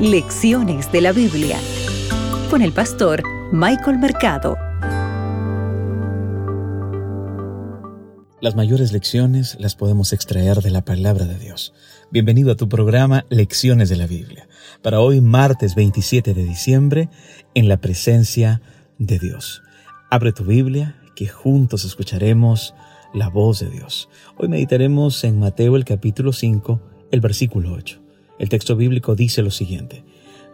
Lecciones de la Biblia con el pastor Michael Mercado. Las mayores lecciones las podemos extraer de la palabra de Dios. Bienvenido a tu programa Lecciones de la Biblia. Para hoy, martes 27 de diciembre, en la presencia de Dios. Abre tu Biblia, que juntos escucharemos la voz de Dios. Hoy meditaremos en Mateo el capítulo 5, el versículo 8. El texto bíblico dice lo siguiente.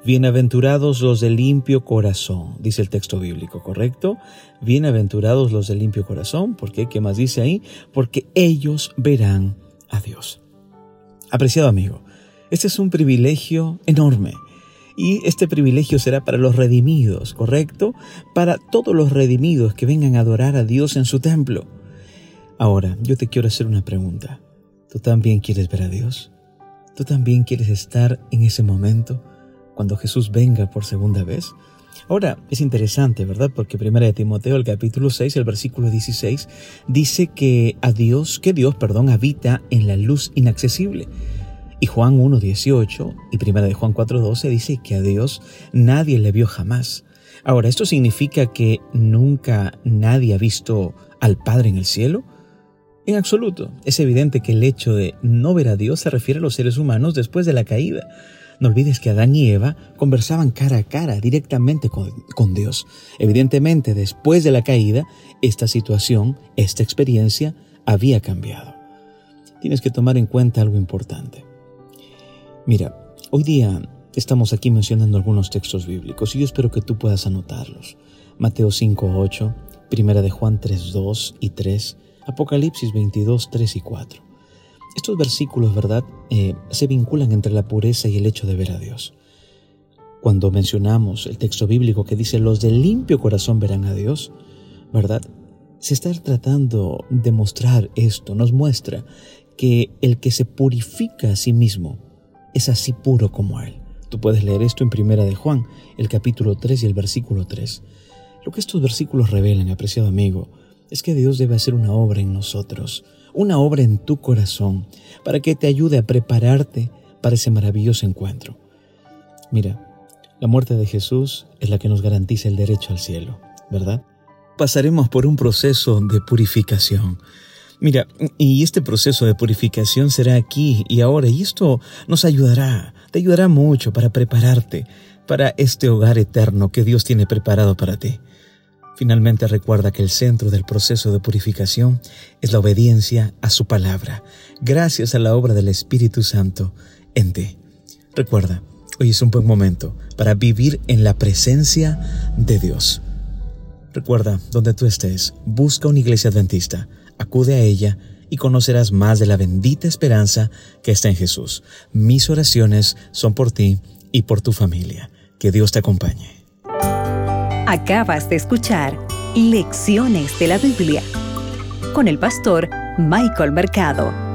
Bienaventurados los de limpio corazón, dice el texto bíblico, ¿correcto? Bienaventurados los de limpio corazón, ¿por qué? ¿Qué más dice ahí? Porque ellos verán a Dios. Apreciado amigo, este es un privilegio enorme. Y este privilegio será para los redimidos, ¿correcto? Para todos los redimidos que vengan a adorar a Dios en su templo. Ahora, yo te quiero hacer una pregunta. ¿Tú también quieres ver a Dios? ¿Tú también quieres estar en ese momento cuando Jesús venga por segunda vez? Ahora, es interesante, ¿verdad? Porque primera de Timoteo, el capítulo 6, el versículo 16, dice que a Dios, que Dios, perdón, habita en la luz inaccesible. Y Juan 1.18 y primera de Juan 4.12 dice que a Dios nadie le vio jamás. Ahora, ¿esto significa que nunca nadie ha visto al Padre en el cielo? En absoluto. Es evidente que el hecho de no ver a Dios se refiere a los seres humanos después de la caída. No olvides que Adán y Eva conversaban cara a cara directamente con, Dios. Evidentemente, después de la caída, esta situación, esta experiencia había cambiado. Tienes que tomar en cuenta algo importante. Mira, hoy día estamos aquí mencionando algunos textos bíblicos y yo espero que tú puedas anotarlos. Mateo 5.8, Primera Juan 3.2 y 3, Apocalipsis 22, 3 y 4. Estos versículos, ¿verdad?, eh, se vinculan entre la pureza y el hecho de ver a Dios. Cuando mencionamos el texto bíblico que dice, los de limpio corazón verán a Dios, ¿verdad? Se está tratando de mostrar esto, nos muestra que el que se purifica a sí mismo es así puro como Él. Tú puedes leer esto en Primera de Juan, el capítulo 3 y el versículo 3. Lo que estos versículos revelan, apreciado amigo, es que Dios debe hacer una obra en nosotros, una obra en tu corazón, para que te ayude a prepararte para ese maravilloso encuentro. Mira, la muerte de Jesús es la que nos garantiza el derecho al cielo, ¿verdad? Pasaremos por un proceso de purificación. Mira, y este proceso de purificación será aquí y ahora, y esto nos ayudará, te ayudará mucho para prepararte para este hogar eterno que Dios tiene preparado para ti. Finalmente recuerda que el centro del proceso de purificación es la obediencia a su palabra, gracias a la obra del Espíritu Santo en ti. Recuerda, hoy es un buen momento para vivir en la presencia de Dios. Recuerda, donde tú estés, busca una iglesia adventista, acude a ella y conocerás más de la bendita esperanza que está en Jesús. Mis oraciones son por ti y por tu familia. Que Dios te acompañe. Acabas de escuchar Lecciones de la Biblia con el pastor Michael Mercado.